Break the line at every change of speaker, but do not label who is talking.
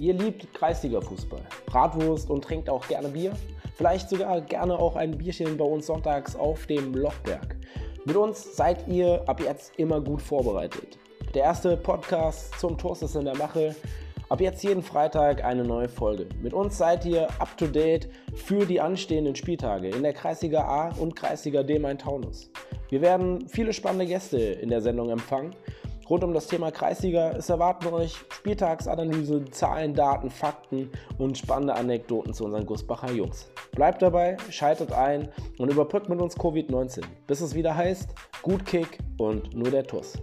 Ihr liebt Kreisliga-Fußball, Bratwurst und trinkt auch gerne Bier? Vielleicht sogar gerne auch ein Bierchen bei uns sonntags auf dem Lochberg. Mit uns seid ihr ab jetzt immer gut vorbereitet. Der erste Podcast zum Toast ist in der Mache. Ab jetzt jeden Freitag eine neue Folge. Mit uns seid ihr up to date für die anstehenden Spieltage in der Kreisliga A und Kreisliga D Main-Taunus. Wir werden viele spannende Gäste in der Sendung empfangen. Rund um das Thema Kreisliga, es erwarten euch Spieltagsanalyse, Zahlen, Daten, Fakten und spannende Anekdoten zu unseren Gusbacher Jungs. Bleibt dabei, schaltet ein und überbrückt mit uns Covid-19, bis es wieder heißt, gut Kick und nur der Tuss.